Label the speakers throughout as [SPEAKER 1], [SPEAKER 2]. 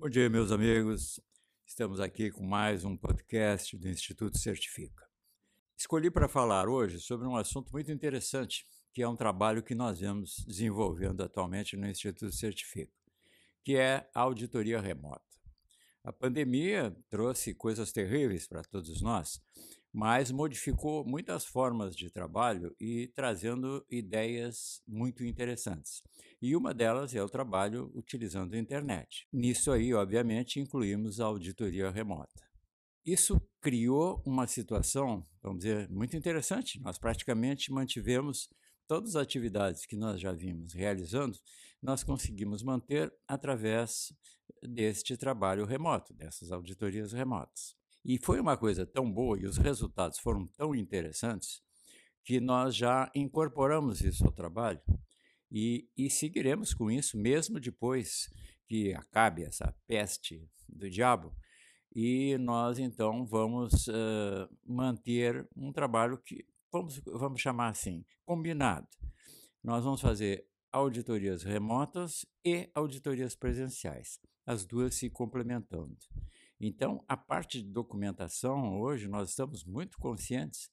[SPEAKER 1] Bom dia, meus amigos. Estamos aqui com mais um podcast do Instituto Certifica. Escolhi para falar hoje sobre um assunto muito interessante, que é um trabalho que nós vemos desenvolvendo atualmente no Instituto Certifica, que é a auditoria remota. A pandemia trouxe coisas terríveis para todos nós, mas modificou muitas formas de trabalho e trazendo ideias muito interessantes. E uma delas é o trabalho utilizando a internet. Nisso aí, obviamente, incluímos a auditoria remota. Isso criou uma situação, vamos dizer, muito interessante. Nós praticamente mantivemos todas as atividades que nós já vimos realizando, nós conseguimos manter através deste trabalho remoto, dessas auditorias remotas. E foi uma coisa tão boa e os resultados foram tão interessantes que nós já incorporamos isso ao trabalho e, e seguiremos com isso mesmo depois que acabe essa peste do diabo. E nós então vamos uh, manter um trabalho que, vamos, vamos chamar assim, combinado. Nós vamos fazer auditorias remotas e auditorias presenciais, as duas se complementando. Então, a parte de documentação, hoje, nós estamos muito conscientes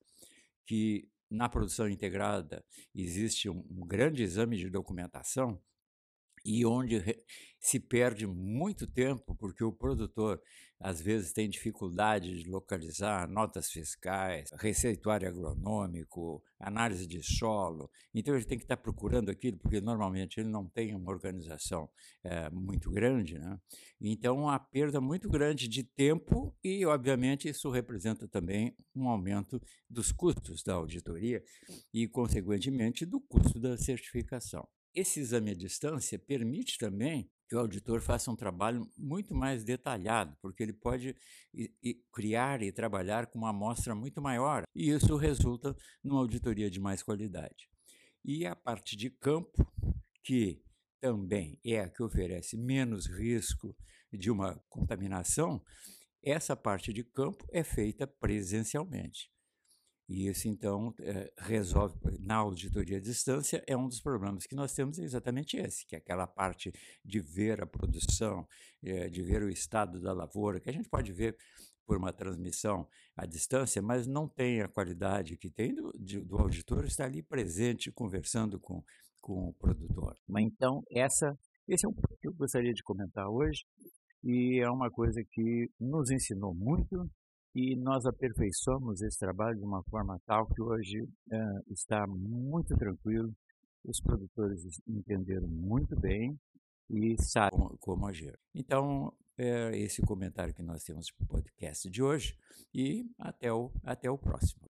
[SPEAKER 1] que na produção integrada existe um, um grande exame de documentação e onde se perde muito tempo porque o produtor às vezes tem dificuldade de localizar notas fiscais, receituário agronômico, análise de solo. Então ele tem que estar procurando aquilo porque normalmente ele não tem uma organização é, muito grande, né? Então há perda muito grande de tempo e obviamente isso representa também um aumento dos custos da auditoria e consequentemente do custo da certificação. Esse exame à distância permite também que o auditor faça um trabalho muito mais detalhado, porque ele pode criar e trabalhar com uma amostra muito maior, e isso resulta numa auditoria de mais qualidade. E a parte de campo, que também é a que oferece menos risco de uma contaminação, essa parte de campo é feita presencialmente. E isso, então, é, resolve, na auditoria à distância, é um dos problemas que nós temos, é exatamente esse, que é aquela parte de ver a produção, é, de ver o estado da lavoura, que a gente pode ver por uma transmissão à distância, mas não tem a qualidade que tem do, do auditor estar ali presente, conversando com, com o produtor. Então, essa, esse é um ponto que eu gostaria de comentar hoje, e é uma coisa que nos ensinou muito e nós aperfeiçoamos esse trabalho de uma forma tal que hoje uh, está muito tranquilo, os produtores entenderam muito bem e sabem como, como agir. Então, é esse comentário que nós temos para o podcast de hoje e até o, até o próximo.